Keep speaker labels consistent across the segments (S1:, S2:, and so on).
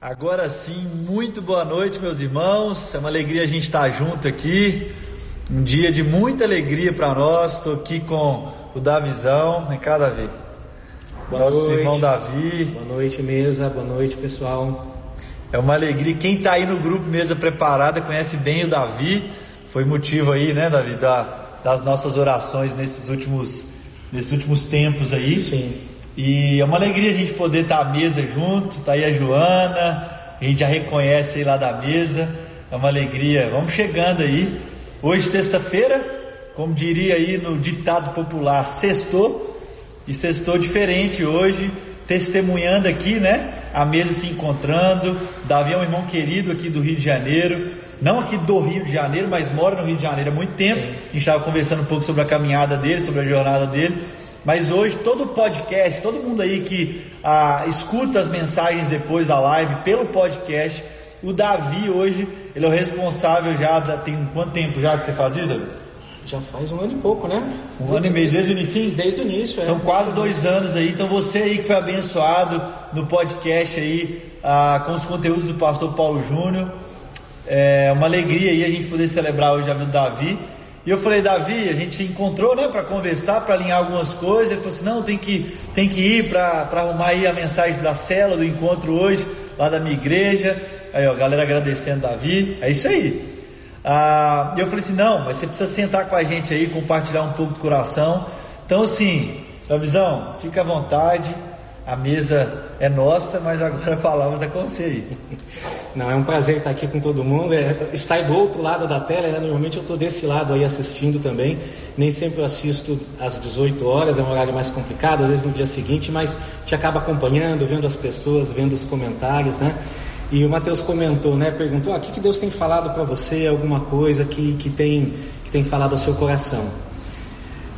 S1: Agora sim, muito boa noite, meus irmãos. É uma alegria a gente estar junto aqui. Um dia de muita alegria para nós. Estou aqui com o Davizão. Vem cá, Davi.
S2: Boa
S1: Nosso
S2: noite.
S1: irmão Davi.
S2: Boa noite, mesa. Boa noite, pessoal.
S1: É uma alegria. Quem está aí no grupo Mesa Preparada conhece bem o Davi. Foi motivo aí, né, Davi, da, das nossas orações nesses últimos, nesses últimos tempos aí.
S2: Sim.
S1: E é uma alegria a gente poder estar à mesa junto. Tá aí a Joana, a gente já reconhece aí lá da mesa. É uma alegria. Vamos chegando aí. Hoje, sexta-feira, como diria aí no ditado popular, sextou. E sextou diferente hoje, testemunhando aqui, né? A mesa se encontrando. Davi é um irmão querido aqui do Rio de Janeiro. Não aqui do Rio de Janeiro, mas mora no Rio de Janeiro há muito tempo. A gente estava conversando um pouco sobre a caminhada dele, sobre a jornada dele. Mas hoje todo podcast, todo mundo aí que ah, escuta as mensagens depois da live pelo podcast, o Davi hoje, ele é o responsável já, tem quanto tempo já que você faz isso, Davi?
S2: Já faz um ano e pouco, né?
S1: Um ano e meio, desde o início?
S2: Desde o início, é.
S1: Então quase dois anos aí, então você aí que foi abençoado no podcast aí, ah, com os conteúdos do pastor Paulo Júnior, é uma alegria aí a gente poder celebrar hoje a vida do Davi. E eu falei, Davi, a gente se encontrou, né, para conversar, para alinhar algumas coisas. Ele falou assim: não, tem que, tem que ir para arrumar aí a mensagem da cela do encontro hoje, lá da minha igreja. Aí, ó, galera agradecendo Davi. É isso aí. Ah, e eu falei assim: não, mas você precisa sentar com a gente aí, compartilhar um pouco do coração. Então, assim, Davizão, fica à vontade. A mesa é nossa, mas agora a palavra está com você aí.
S2: Não, é um prazer estar aqui com todo mundo. É, estar do outro lado da tela, né? normalmente eu estou desse lado aí assistindo também. Nem sempre eu assisto às 18 horas, é um horário mais complicado, às vezes no dia seguinte, mas gente acaba acompanhando, vendo as pessoas, vendo os comentários, né? E o Mateus comentou, né? Perguntou: ah, o que, que Deus tem falado para você, alguma coisa que, que, tem, que tem falado ao seu coração?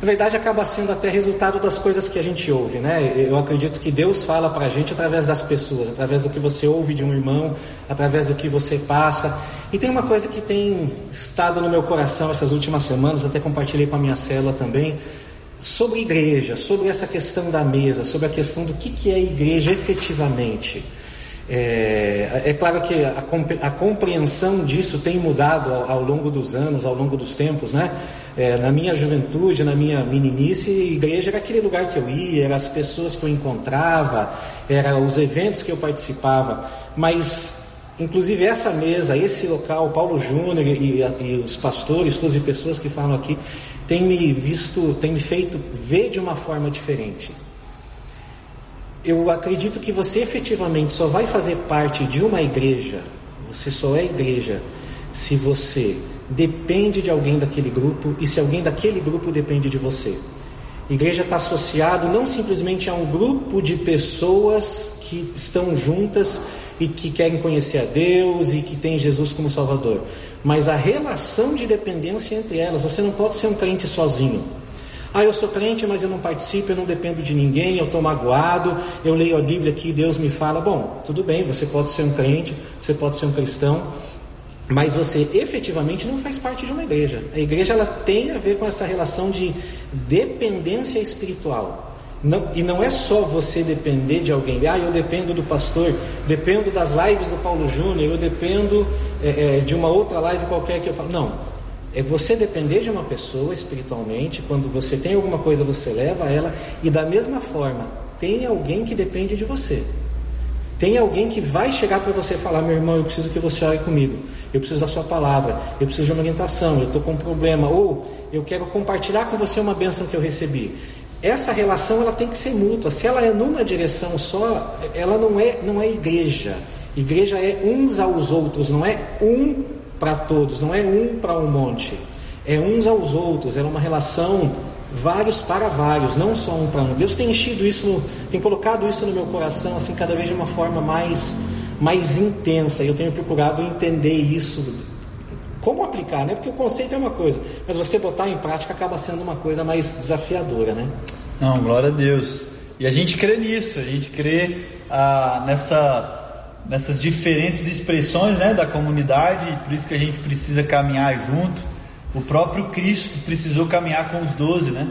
S2: Na verdade, acaba sendo até resultado das coisas que a gente ouve, né? Eu acredito que Deus fala para a gente através das pessoas, através do que você ouve de um irmão, através do que você passa. E tem uma coisa que tem estado no meu coração essas últimas semanas, até compartilhei com a minha célula também, sobre igreja, sobre essa questão da mesa, sobre a questão do que, que é igreja efetivamente. É, é claro que a, compre- a compreensão disso tem mudado ao, ao longo dos anos, ao longo dos tempos, né? É, na minha juventude, na minha meninice, igreja era aquele lugar que eu ia, eram as pessoas que eu encontrava, eram os eventos que eu participava, mas inclusive essa mesa, esse local, Paulo Júnior e, e os pastores, todas as pessoas que falam aqui, têm me visto, têm me feito ver de uma forma diferente. Eu acredito que você efetivamente só vai fazer parte de uma igreja, você só é igreja, se você depende de alguém daquele grupo e se alguém daquele grupo depende de você. Igreja está associado não simplesmente a um grupo de pessoas que estão juntas e que querem conhecer a Deus e que têm Jesus como Salvador, mas a relação de dependência entre elas. Você não pode ser um crente sozinho. Ah, eu sou crente, mas eu não participo, eu não dependo de ninguém, eu estou magoado, eu leio a Bíblia aqui, Deus me fala. Bom, tudo bem, você pode ser um crente, você pode ser um cristão, mas você efetivamente não faz parte de uma igreja. A igreja ela tem a ver com essa relação de dependência espiritual. Não, e não é só você depender de alguém. Ah, eu dependo do pastor, dependo das lives do Paulo Júnior, eu dependo é, é, de uma outra live qualquer que eu falo. Não. É você depender de uma pessoa espiritualmente. Quando você tem alguma coisa, você leva ela. E da mesma forma, tem alguém que depende de você. Tem alguém que vai chegar para você e falar: meu irmão, eu preciso que você ore comigo. Eu preciso da sua palavra. Eu preciso de uma orientação. Eu estou com um problema. Ou eu quero compartilhar com você uma bênção que eu recebi. Essa relação ela tem que ser mútua. Se ela é numa direção só, ela não é, não é igreja. Igreja é uns aos outros, não é um para todos, não é um para um monte. É uns aos outros. É uma relação vários para vários, não só um para um. Deus tem enchido isso, tem colocado isso no meu coração assim cada vez de uma forma mais mais intensa. E eu tenho procurado entender isso como aplicar, né? Porque o conceito é uma coisa, mas você botar em prática acaba sendo uma coisa mais desafiadora, né?
S1: Não, glória a Deus. E a gente crê nisso, a gente crê ah, nessa, nessas diferentes expressões né, da comunidade, por isso que a gente precisa caminhar junto. O próprio Cristo precisou caminhar com os doze, né?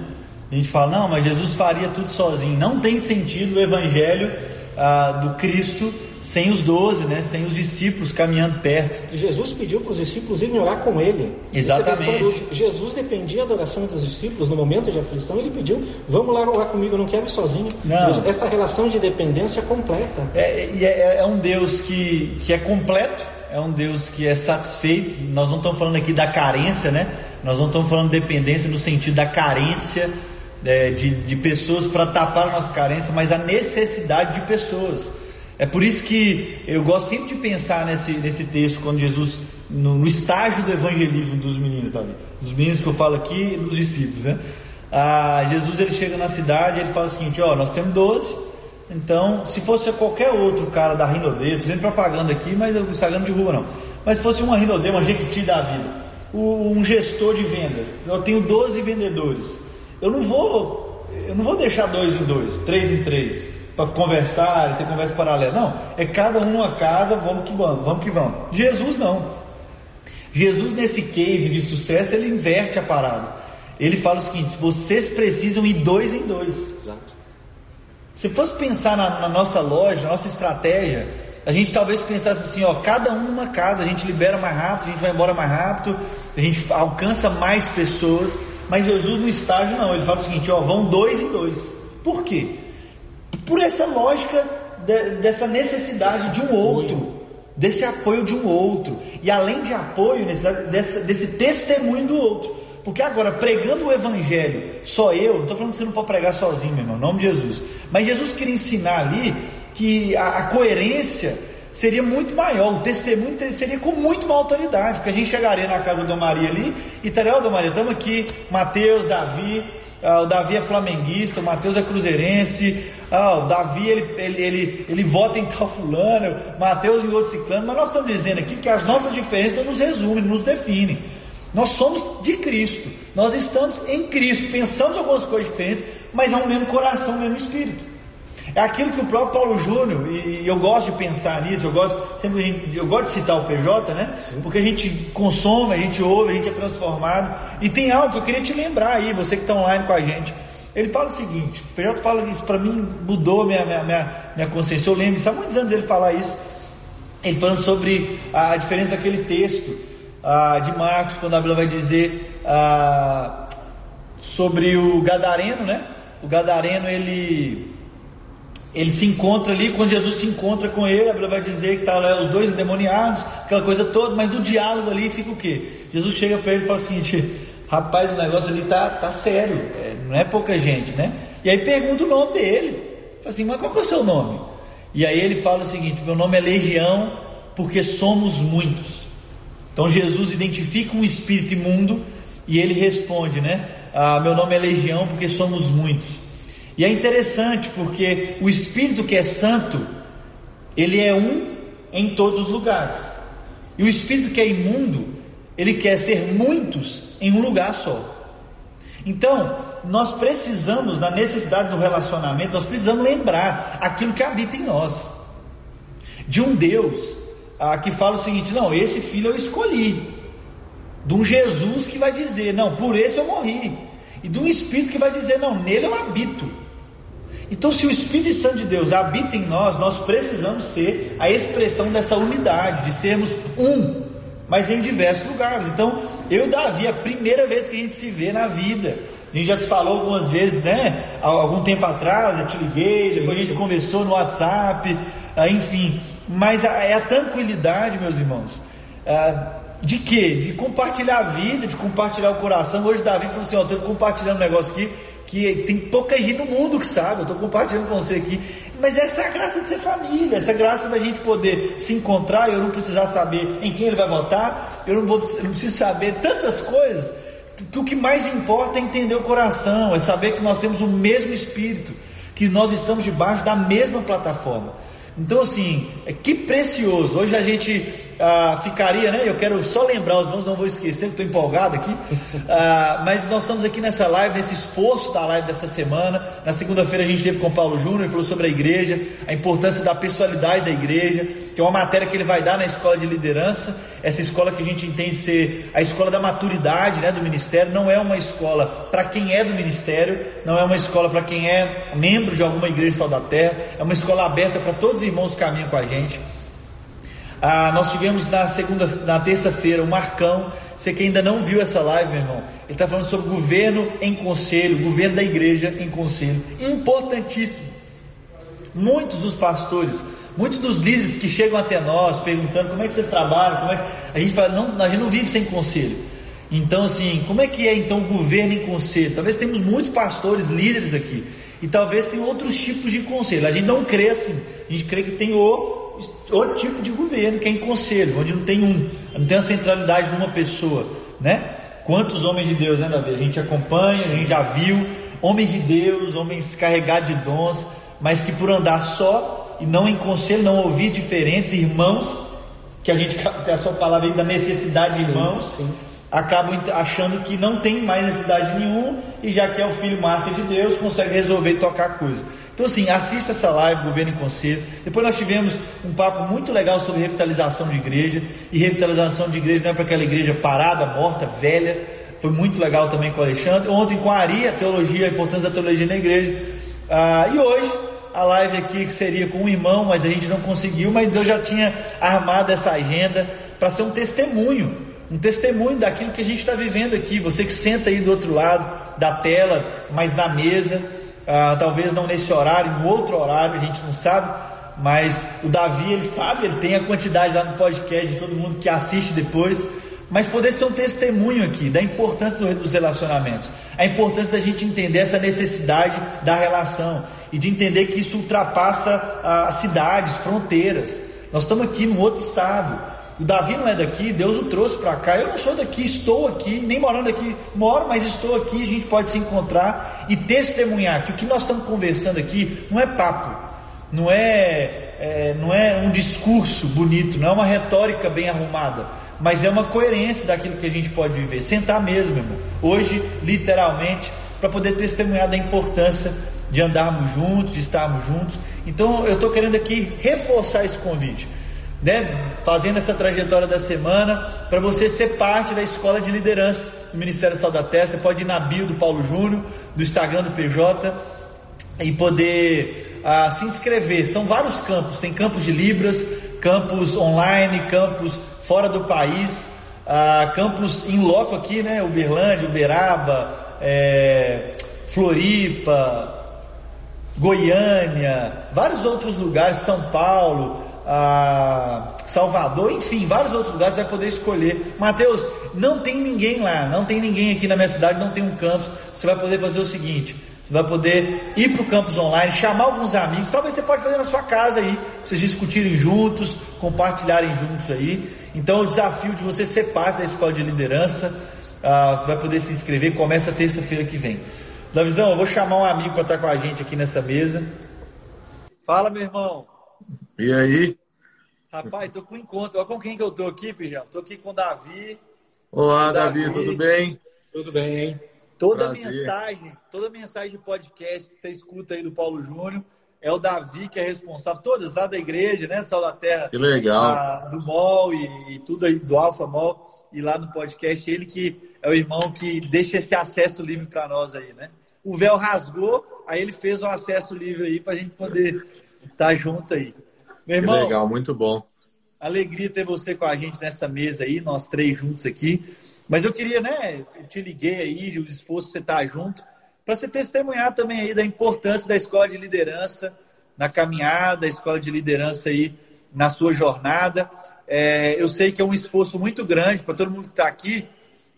S1: A gente fala, não, mas Jesus faria tudo sozinho. Não tem sentido o evangelho ah, do Cristo sem os doze, né? Sem os discípulos caminhando perto.
S2: Jesus pediu para os discípulos irem orar com ele.
S1: Exatamente.
S2: Jesus dependia da oração dos discípulos no momento de aflição. Ele pediu: Vamos lá orar comigo, eu não quero ir sozinho.
S1: Não.
S2: Essa relação de dependência completa.
S1: É, é, é um Deus que, que é completo, é um Deus que é satisfeito. Nós não estamos falando aqui da carência, né? Nós não estamos falando de dependência no sentido da carência é, de, de pessoas para tapar a nossa carência, mas a necessidade de pessoas. É por isso que eu gosto sempre de pensar nesse, nesse texto, quando Jesus, no, no estágio do evangelismo dos meninos, tá? dos meninos que eu falo aqui dos discípulos, né? Ah, Jesus ele chega na cidade ele fala o seguinte: Ó, nós temos 12, então se fosse qualquer outro cara da Rinodê, estou fazendo propaganda aqui, mas o Instagram de rua não, mas se fosse uma Rinodê, uma Jequiti da vida, um gestor de vendas, eu tenho 12 vendedores, eu não vou, eu não vou deixar dois em dois, três em três para conversar, ter conversa paralela. Não, é cada um numa casa, vamos que vamos, vamos que vamos. Jesus não. Jesus nesse case de sucesso, ele inverte a parada. Ele fala o seguinte: vocês precisam ir dois em dois. Se fosse pensar na, na nossa loja, na nossa estratégia, a gente talvez pensasse assim, ó, cada um numa casa, a gente libera mais rápido, a gente vai embora mais rápido, a gente alcança mais pessoas, mas Jesus no estágio não, ele fala o seguinte, ó, vão dois em dois. Por quê? por essa lógica de, dessa necessidade de um outro, desse apoio de um outro, e além de apoio, desse, desse testemunho do outro. Porque agora, pregando o Evangelho, só eu, não estou falando que você não pode pregar sozinho, meu irmão, em nome de Jesus. Mas Jesus queria ensinar ali que a, a coerência seria muito maior, o testemunho seria com muito mais autoridade, porque a gente chegaria na casa da Maria ali e estaria, ó, Maria, estamos aqui, Mateus, Davi, ah, o Davi é flamenguista, o Matheus é cruzeirense, ah, o Davi ele, ele, ele, ele vota em tal fulano, Mateus em outro ciclano, mas nós estamos dizendo aqui que as nossas diferenças não nos resumem, nos definem. Nós somos de Cristo, nós estamos em Cristo, pensamos algumas coisas diferentes, mas há um mesmo coração, um mesmo espírito. É aquilo que o próprio Paulo Júnior, e, eu gosto de pensar nisso, eu gosto, sempre eu gosto de citar o PJ, né? Sim. Porque a gente consome, a gente ouve, a gente é transformado. E tem algo que eu queria te lembrar aí, você que está online com a gente. Ele fala o seguinte, o PJ fala isso, para mim mudou minha, minha, minha, minha consciência. Eu lembro isso há muitos anos ele falar isso. Ele falando sobre a diferença daquele texto ah, de Marcos, quando a Bíblia vai dizer ah, sobre o Gadareno, né? O Gadareno ele ele se encontra ali, quando Jesus se encontra com ele, a Bíblia vai dizer que está lá os dois endemoniados, aquela coisa toda, mas no diálogo ali fica o quê? Jesus chega para ele e fala o seguinte: rapaz, o negócio ali tá, tá sério, é, não é pouca gente, né? E aí pergunta o nome dele, fala assim, mas qual é o seu nome? E aí ele fala o seguinte: meu nome é Legião, porque somos muitos. Então Jesus identifica um espírito imundo e ele responde, né? Ah, meu nome é Legião, porque somos muitos. E é interessante porque o Espírito que é santo, ele é um em todos os lugares. E o Espírito que é imundo, ele quer ser muitos em um lugar só. Então, nós precisamos, na necessidade do relacionamento, nós precisamos lembrar aquilo que habita em nós. De um Deus ah, que fala o seguinte: não, esse filho eu escolhi. De um Jesus que vai dizer: não, por esse eu morri. E de um Espírito que vai dizer: não, nele eu habito. Então, se o Espírito Santo de Deus habita em nós, nós precisamos ser a expressão dessa unidade, de sermos um, mas em diversos lugares. Então, eu e Davi, a primeira vez que a gente se vê na vida, a gente já se falou algumas vezes, né? Há algum tempo atrás, eu te liguei, depois a gente conversou no WhatsApp, ah, enfim. Mas é a tranquilidade, meus irmãos, ah, de quê? De compartilhar a vida, de compartilhar o coração. Hoje Davi falou assim: Ó, estou compartilhando um negócio aqui que tem pouca gente no mundo que sabe, eu estou compartilhando com você aqui. Mas essa é a graça de ser família, essa é graça da gente poder se encontrar, eu não precisar saber em quem ele vai votar, eu não, vou, eu não preciso saber tantas coisas, que o que mais importa é entender o coração, é saber que nós temos o mesmo espírito, que nós estamos debaixo da mesma plataforma. Então, assim, é que precioso. Hoje a gente ah, ficaria, né? Eu quero só lembrar os irmãos, não vou esquecer, estou empolgado aqui. Ah, mas nós estamos aqui nessa live, nesse esforço da live dessa semana. Na segunda-feira a gente teve com o Paulo Júnior, falou sobre a igreja, a importância da pessoalidade da igreja, que é uma matéria que ele vai dar na escola de liderança. Essa escola que a gente entende ser a escola da maturidade, né, do ministério, não é uma escola para quem é do ministério, não é uma escola para quem é membro de alguma igreja sal da terra, é uma escola aberta para todos os irmãos que caminham com a gente. Ah, nós tivemos na segunda, na terça-feira o Marcão. Você que ainda não viu essa live, meu irmão, ele está falando sobre governo em conselho, governo da igreja em conselho. Importantíssimo. Muitos dos pastores, muitos dos líderes que chegam até nós perguntando como é que vocês trabalham, como é a gente fala, não, a gente não vive sem conselho. Então, assim, como é que é então o governo em conselho? Talvez temos muitos pastores, líderes aqui, e talvez tem outros tipos de conselho. A gente não crê assim, a gente crê que tem o outro tipo de governo, que é em conselho, onde não tem um, não tem a centralidade de uma pessoa, né? Quantos homens de Deus, né, Davi? A gente acompanha, a gente já viu homens de Deus, homens carregados de dons, mas que por andar só e não em conselho, não ouvir diferentes irmãos, que a gente tem a sua palavra aí da necessidade de irmãos, sim, acabam achando que não tem mais necessidade nenhuma e já que é o filho massa de Deus, consegue resolver e tocar coisa. Então, assim, assista essa live, Governo em Conselho. Depois nós tivemos um papo muito legal sobre revitalização de igreja. E revitalização de igreja não é para aquela igreja parada, morta, velha. Foi muito legal também com o Alexandre. Ontem com a Ari, a teologia, a importância da teologia na igreja. Ah, e hoje, a live aqui que seria com um irmão, mas a gente não conseguiu. Mas Deus já tinha armado essa agenda para ser um testemunho. Um testemunho daquilo que a gente está vivendo aqui. Você que senta aí do outro lado da tela, mas na mesa ah, talvez não nesse horário, em outro horário, a gente não sabe, mas o Davi ele sabe, ele tem a quantidade lá no podcast de todo mundo que assiste depois, mas poder ser um testemunho aqui da importância dos relacionamentos, a importância da gente entender essa necessidade da relação e de entender que isso ultrapassa as cidades, fronteiras. Nós estamos aqui num outro estado, o Davi não é daqui, Deus o trouxe para cá. Eu não sou daqui, estou aqui, nem morando aqui, moro, mas estou aqui. A gente pode se encontrar e testemunhar que o que nós estamos conversando aqui não é papo, não é, é não é um discurso bonito, não é uma retórica bem arrumada, mas é uma coerência daquilo que a gente pode viver. Sentar mesmo, irmão. Hoje, literalmente, para poder testemunhar da importância de andarmos juntos, de estarmos juntos. Então, eu estou querendo aqui reforçar esse convite né, fazendo essa trajetória da semana, para você ser parte da escola de liderança do Ministério Sal da Terra. Você pode ir na bio do Paulo Júnior, do Instagram do PJ, e poder ah, se inscrever. São vários campos: tem campos de Libras, campos online, campos fora do país, ah, campos em loco aqui, né? Uberlândia, Uberaba, é, Floripa. Goiânia, vários outros lugares, São Paulo, a Salvador, enfim, vários outros lugares você vai poder escolher. Mateus, não tem ninguém lá, não tem ninguém aqui na minha cidade, não tem um campus. Você vai poder fazer o seguinte: você vai poder ir para o campus online, chamar alguns amigos. Talvez você pode fazer na sua casa aí, vocês discutirem juntos, compartilharem juntos aí. Então, o desafio de você ser parte da escola de liderança, uh, você vai poder se inscrever. Começa terça-feira que vem. Davizão, eu vou chamar um amigo para estar com a gente aqui nessa mesa. Fala, meu irmão.
S3: E aí?
S1: Rapaz, tô com um encontro. Olha com quem que eu tô aqui, Pijão. Tô aqui com o Davi.
S3: Olá, Davi, Davi, tudo bem?
S2: Tudo bem, hein?
S1: Toda Prazer. mensagem, toda mensagem de podcast que você escuta aí do Paulo Júnior é o Davi que é responsável, todas lá da igreja, né? Sal da Terra.
S3: Que legal.
S1: do MOL e, e, tudo aí, do Alfa MOL e lá no podcast, ele que é o irmão que deixa esse acesso livre para nós aí, né? O véu rasgou, aí ele fez o acesso livre aí para a gente poder estar tá junto aí.
S3: Meu irmão, que legal, muito bom.
S1: Alegria ter você com a gente nessa mesa aí, nós três juntos aqui. Mas eu queria, né, eu te liguei aí, o esforço de você estar junto, para você testemunhar também aí da importância da escola de liderança na caminhada, da escola de liderança aí na sua jornada. É, eu sei que é um esforço muito grande para todo mundo que está aqui.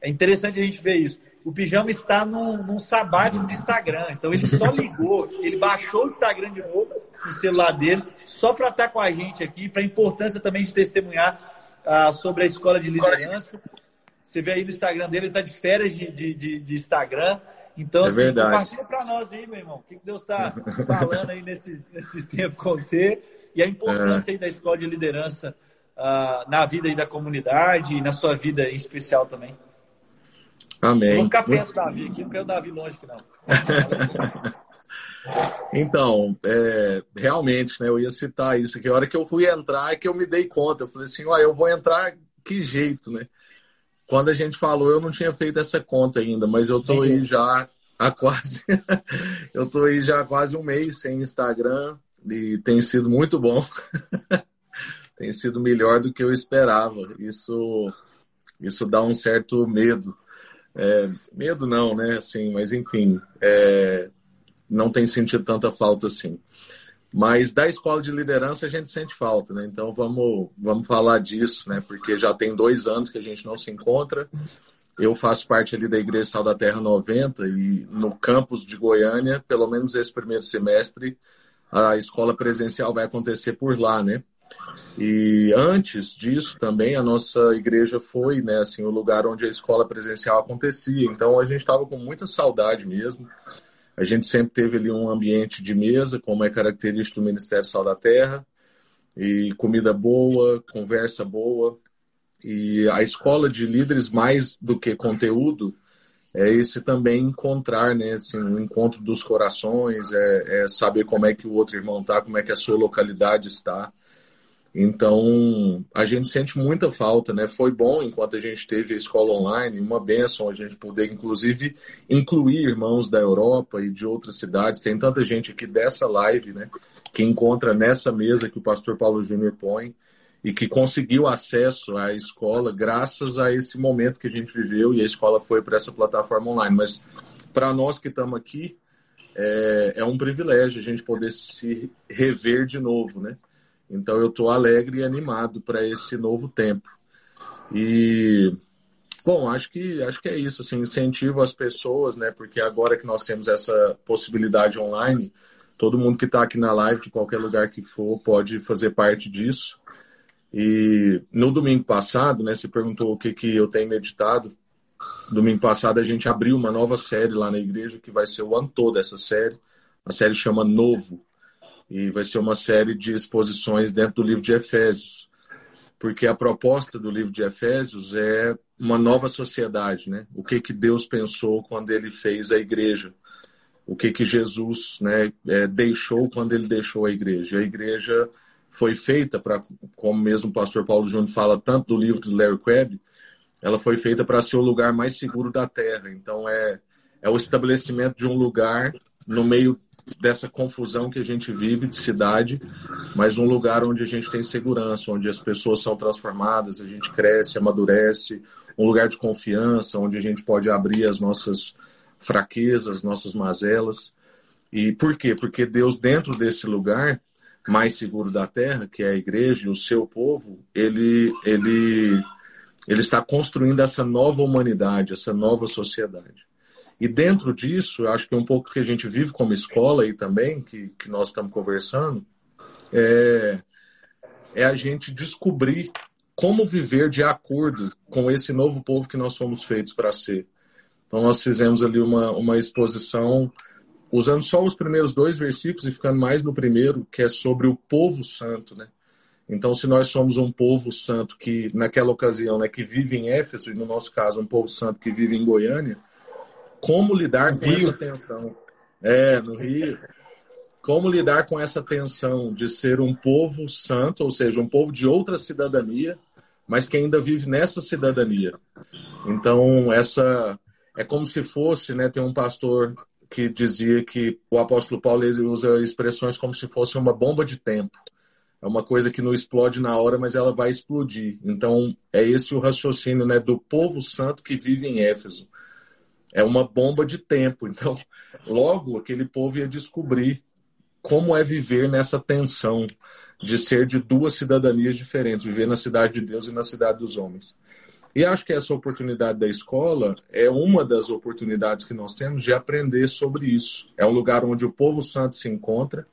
S1: É interessante a gente ver isso. O Pijama está num, num sabático do Instagram, então ele só ligou, ele baixou o Instagram de novo no celular dele, só para estar tá com a gente aqui, para a importância também de testemunhar ah, sobre a escola de liderança. Você vê aí no Instagram dele, ele está de férias de, de, de, Instagram. Então,
S3: é assim, verdade.
S1: compartilha para nós aí, meu irmão. O que Deus está falando aí nesse, nesse tempo com você e a importância é. aí da escola de liderança uh, na vida aí da comunidade e na sua vida em especial também.
S3: Amém.
S1: Vou ficar perto do Davi aqui, não quero o Davi longe aqui, não.
S3: Então, é, realmente, né, eu ia citar isso, que a hora que eu fui entrar é que eu me dei conta. Eu falei assim, ó, eu vou entrar que jeito, né? Quando a gente falou, eu não tinha feito essa conta ainda, mas eu tô aí já há quase. eu tô aí já há quase um mês sem Instagram e tem sido muito bom. tem sido melhor do que eu esperava. Isso, isso dá um certo medo. É, medo não, né? Assim, mas enfim, é, não tem sentido tanta falta assim. Mas da escola de liderança a gente sente falta, né? Então vamos, vamos falar disso, né? Porque já tem dois anos que a gente não se encontra. Eu faço parte ali da Igreja Sal da Terra 90 e no campus de Goiânia, pelo menos esse primeiro semestre, a escola presencial vai acontecer por lá, né? E antes disso também a nossa igreja foi, né, assim, o lugar onde a escola presencial acontecia. Então a gente estava com muita saudade mesmo. A gente sempre teve ali um ambiente de mesa, como é característico do Ministério Sal da Terra, e comida boa, conversa boa. E a escola de líderes, mais do que conteúdo, é esse também encontrar, né? Assim, o encontro dos corações, é, é saber como é que o outro irmão está, como é que a sua localidade está. Então, a gente sente muita falta, né? Foi bom enquanto a gente teve a escola online, uma benção a gente poder, inclusive, incluir irmãos da Europa e de outras cidades. Tem tanta gente aqui dessa live, né? Que encontra nessa mesa que o pastor Paulo Júnior põe e que conseguiu acesso à escola graças a esse momento que a gente viveu e a escola foi para essa plataforma online. Mas para nós que estamos aqui, é, é um privilégio a gente poder se rever de novo, né? Então eu estou alegre e animado para esse novo tempo. E bom, acho que acho que é isso, assim, incentivo as pessoas, né? Porque agora que nós temos essa possibilidade online, todo mundo que está aqui na live, de qualquer lugar que for, pode fazer parte disso. E no domingo passado, né, se perguntou o que, que eu tenho meditado. Domingo passado a gente abriu uma nova série lá na igreja, que vai ser o ano todo essa série. A série chama Novo e vai ser uma série de exposições dentro do livro de Efésios, porque a proposta do livro de Efésios é uma nova sociedade, né? O que que Deus pensou quando Ele fez a igreja? O que que Jesus, né, é, deixou quando Ele deixou a igreja? A igreja foi feita para, como mesmo o pastor Paulo Júnior fala tanto do livro do Larry Crabb, ela foi feita para ser o lugar mais seguro da Terra. Então é é o estabelecimento de um lugar no meio dessa confusão que a gente vive de cidade, mas um lugar onde a gente tem segurança, onde as pessoas são transformadas, a gente cresce, amadurece, um lugar de confiança, onde a gente pode abrir as nossas fraquezas, nossas mazelas. E por quê? Porque Deus, dentro desse lugar mais seguro da terra, que é a igreja e o seu povo, ele, ele, ele está construindo essa nova humanidade, essa nova sociedade. E dentro disso, acho que é um pouco que a gente vive como escola aí também, que, que nós estamos conversando, é, é a gente descobrir como viver de acordo com esse novo povo que nós somos feitos para ser. Então, nós fizemos ali uma, uma exposição usando só os primeiros dois versículos e ficando mais no primeiro, que é sobre o povo santo, né? Então, se nós somos um povo santo que, naquela ocasião, né, que vive em Éfeso, e no nosso caso, um povo santo que vive em Goiânia, como lidar com essa tensão. É, no Rio. Como lidar com essa tensão de ser um povo santo, ou seja, um povo de outra cidadania, mas que ainda vive nessa cidadania. Então, essa é como se fosse, né, tem um pastor que dizia que o apóstolo Paulo usa expressões como se fosse uma bomba de tempo. É uma coisa que não explode na hora, mas ela vai explodir. Então, é esse o raciocínio né, do povo santo que vive em Éfeso é uma bomba de tempo. Então, logo aquele povo ia descobrir como é viver nessa tensão de ser de duas cidadanias diferentes, viver na cidade de Deus e na cidade dos homens. E acho que essa oportunidade da escola é uma das oportunidades que nós temos de aprender sobre isso. É um lugar onde o povo santo se encontra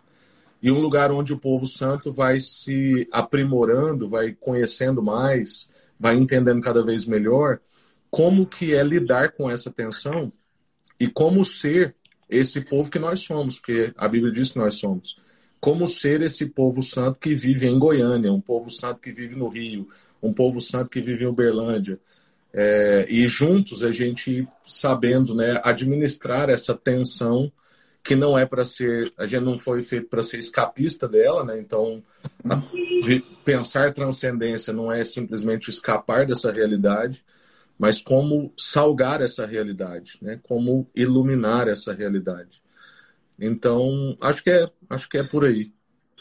S3: e um lugar onde o povo santo vai se aprimorando, vai conhecendo mais, vai entendendo cada vez melhor como que é lidar com essa tensão e como ser esse povo que nós somos, porque a Bíblia diz que nós somos. como ser esse povo santo que vive em Goiânia, um povo santo que vive no Rio, um povo santo que vive em Uberlândia. É, e juntos a gente sabendo né, administrar essa tensão que não é para ser, a gente não foi feito para ser escapista dela, né? Então, pensar transcendência não é simplesmente escapar dessa realidade, mas como salgar essa realidade, né? Como iluminar essa realidade. Então, acho que é, acho que é por aí.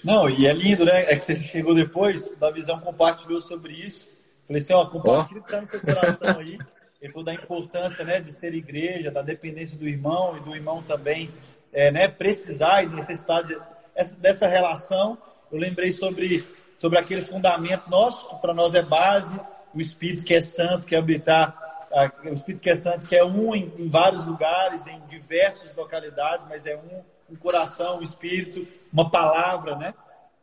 S1: Não, e é lindo, né? É que você chegou depois, da visão compartilhou sobre isso. Falei assim, ó, compartilha o que tá no seu coração aí. Ele falou da importância, né, de ser igreja, da dependência do irmão e do irmão também, é, né, precisar e necessitar de, essa, dessa relação. Eu lembrei sobre, sobre aquele fundamento nosso, que para nós é base, o Espírito que é santo, que é habitar o Espírito que é Santo, que é um em, em, vários lugares, em diversas localidades, mas é um, um coração, um Espírito, uma palavra, né?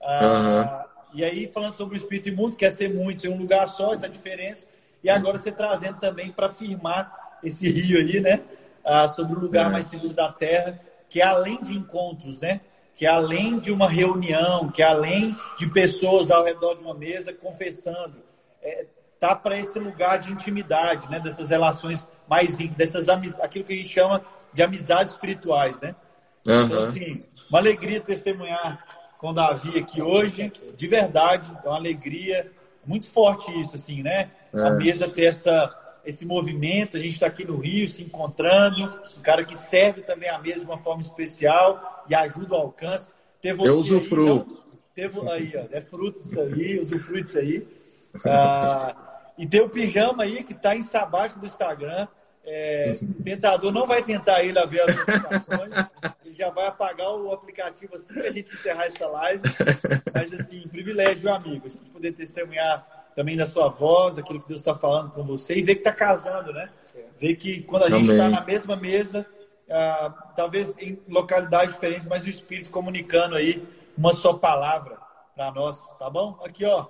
S1: Ah, uhum. E aí, falando sobre o Espírito imundo, quer ser muito em um lugar só, essa diferença, e agora você trazendo também para firmar esse rio aí, né? Ah, sobre o lugar uhum. mais seguro da terra, que é além de encontros, né? Que é além de uma reunião, que é além de pessoas ao redor de uma mesa confessando. É, tá para esse lugar de intimidade, né? Dessas relações mais dessas aquilo que a gente chama de amizades espirituais, né? Uhum. Então, assim, uma alegria testemunhar com Davi aqui hoje, de verdade, é uma alegria muito forte isso, assim, né? É. A mesa ter essa, esse movimento, a gente está aqui no Rio se encontrando, um cara que serve também a mesa de uma forma especial e ajuda o alcance.
S3: Eu usufruo.
S1: Aí, então, aí, ó, é fruto disso aí, usufruo disso aí. Ah, e tem o pijama aí que está em sabático do Instagram. É, o tentador não vai tentar ele a ver as notificações. Ele já vai apagar o aplicativo assim que a gente encerrar essa live. Mas, assim, privilégio, amigo. A gente poder testemunhar também da sua voz, aquilo que Deus está falando com você e ver que está casando, né? Ver que quando a gente está na mesma mesa, ah, talvez em localidades diferentes, mas o Espírito comunicando aí uma só palavra para nós, tá bom? Aqui, ó.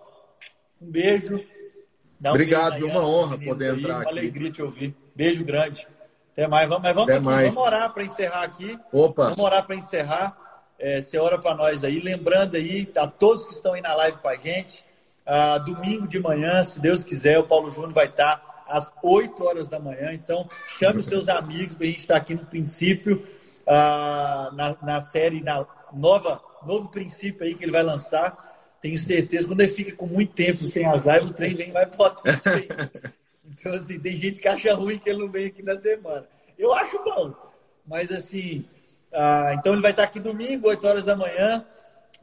S1: Um beijo.
S3: Um Obrigado, beijo uma honra poder aí, entrar
S1: uma
S3: aqui.
S1: Uma alegria te ouvir. Beijo grande. Até mais. Vamos, mas vamos, Até aqui, mais. vamos orar para encerrar aqui.
S3: Opa.
S1: Vamos orar para encerrar. É, você ora para nós aí. Lembrando aí, a todos que estão aí na live com a gente, ah, domingo de manhã, se Deus quiser, o Paulo Júnior vai estar às 8 horas da manhã. Então, chame os seus amigos para a gente estar aqui no princípio, ah, na, na série, na nova, novo princípio aí que ele vai lançar tenho certeza, quando ele fica com muito tempo sem as lives, o trem vem mais potente. então, assim, tem gente que acha ruim que ele não vem aqui na semana. Eu acho bom. Mas, assim, ah, então ele vai estar aqui domingo, 8 horas da manhã.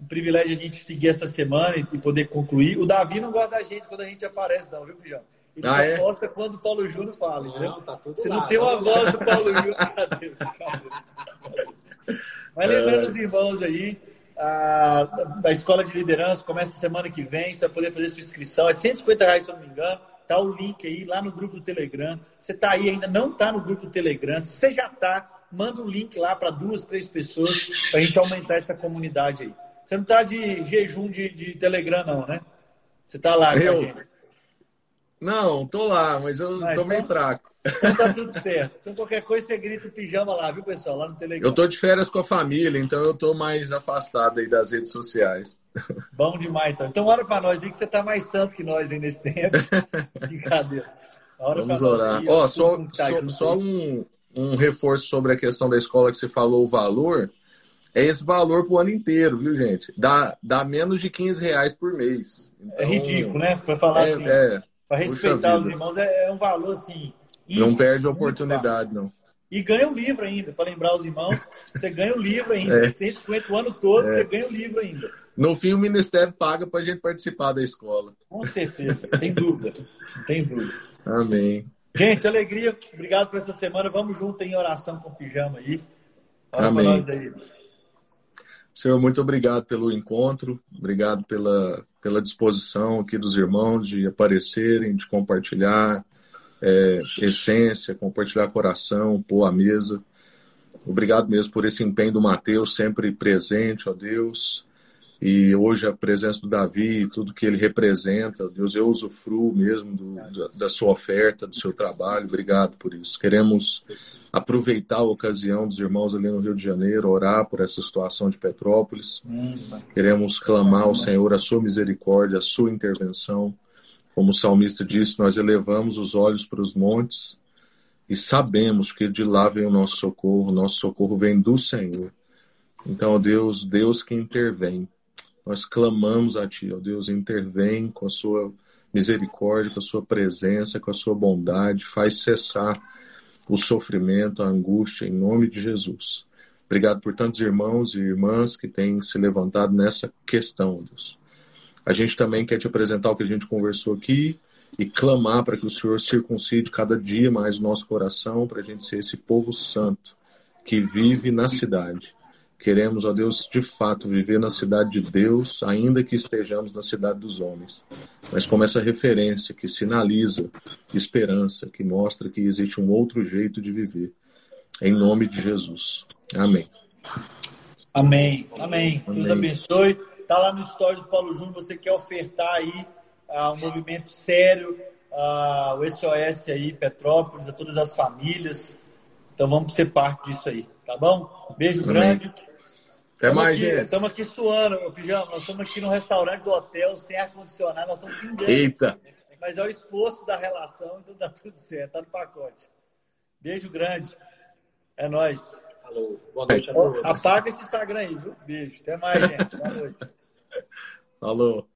S1: Um privilégio a gente seguir essa semana e poder concluir. O Davi não gosta da gente quando a gente aparece, não, viu, Pijão? Ele ah, é? gosta quando o Paulo Júnior fala, entendeu? Não, tá tudo Se lá, não tem uma voz do Paulo Júnior, cadê? Mas lembrando os irmãos aí, a, a escola de liderança começa semana que vem, você vai poder fazer sua inscrição, é 150 reais, se eu não me engano. Tá o link aí lá no grupo do Telegram. Você tá aí ainda não tá no grupo do Telegram. Se você já tá, manda um link lá para duas, três pessoas para a gente aumentar essa comunidade aí. Você não tá de jejum de, de Telegram, não, né? Você tá lá,
S3: eu... Não, tô lá, mas eu ah, tô então... meio fraco.
S1: Então tá tudo certo. Então qualquer coisa você grita o pijama lá, viu, pessoal? Lá no Telegram.
S3: Eu tô de férias com a família, então eu tô mais afastado aí das redes sociais.
S1: Bom demais, então. Então ora pra nós aí que você tá mais santo que nós aí nesse tempo. Brincadeira.
S3: Vamos orar. Ó, só, tá só, só um, um reforço sobre a questão da escola que você falou, o valor. É esse valor pro ano inteiro, viu, gente? Dá, dá menos de 15 reais por mês.
S1: Então, é ridículo, né? Pra falar é, assim. É, pra respeitar os irmãos, é, é um valor assim
S3: não perde a oportunidade, não.
S1: E ganha um livro ainda, para lembrar os irmãos. Você ganha um livro ainda. É. 150 o ano todo, é. você ganha um livro ainda.
S3: No fim, o Ministério paga para a gente participar da escola.
S1: Com certeza, tem dúvida. Não tem dúvida.
S3: Amém.
S1: Gente, alegria. Obrigado por essa semana. Vamos junto em oração com o pijama aí.
S3: Ora Amém. Senhor, muito obrigado pelo encontro. Obrigado pela, pela disposição aqui dos irmãos de aparecerem, de compartilhar é, essência, compartilhar coração, pôr a mesa. Obrigado mesmo por esse empenho do Mateus, sempre presente, ó Deus. E hoje a presença do Davi, tudo que ele representa, Deus, eu usufruo mesmo do, da sua oferta, do seu trabalho. Obrigado por isso. Queremos aproveitar a ocasião dos irmãos ali no Rio de Janeiro, orar por essa situação de Petrópolis. Queremos clamar ao Senhor a sua misericórdia, a sua intervenção. Como o salmista disse, nós elevamos os olhos para os montes e sabemos que de lá vem o nosso socorro, o nosso socorro vem do Senhor. Então, Deus, Deus que intervém. Nós clamamos a Ti, ó Deus, intervém com a Sua misericórdia, com a Sua presença, com a Sua bondade, faz cessar o sofrimento, a angústia, em nome de Jesus. Obrigado por tantos irmãos e irmãs que têm se levantado nessa questão, Deus. A gente também quer te apresentar o que a gente conversou aqui e clamar para que o Senhor circuncide cada dia mais o nosso coração, para a gente ser esse povo santo que vive na cidade Queremos, ó Deus, de fato viver na cidade de Deus, ainda que estejamos na cidade dos homens. Mas como essa referência que sinaliza esperança, que mostra que existe um outro jeito de viver. Em nome de Jesus. Amém.
S1: Amém. Amém. Deus abençoe. Tá lá no story do Paulo Júnior, você quer ofertar aí uh, um movimento sério, uh, o SOS aí, Petrópolis, a todas as famílias. Então vamos ser parte disso aí, tá bom? Beijo Amém. grande.
S3: Até tamo mais,
S1: aqui,
S3: gente.
S1: Estamos aqui suando, Pijama. Nós estamos aqui no restaurante do hotel, sem ar-condicionado, nós estamos pingando.
S3: Eita!
S1: Mas é o esforço da relação, então dá tudo certo, tá no pacote. Beijo grande. É nóis.
S2: Falou. Boa noite a todos.
S1: Apaga esse Instagram aí, viu? Beijo. Até mais, gente. Boa noite.
S3: Falou.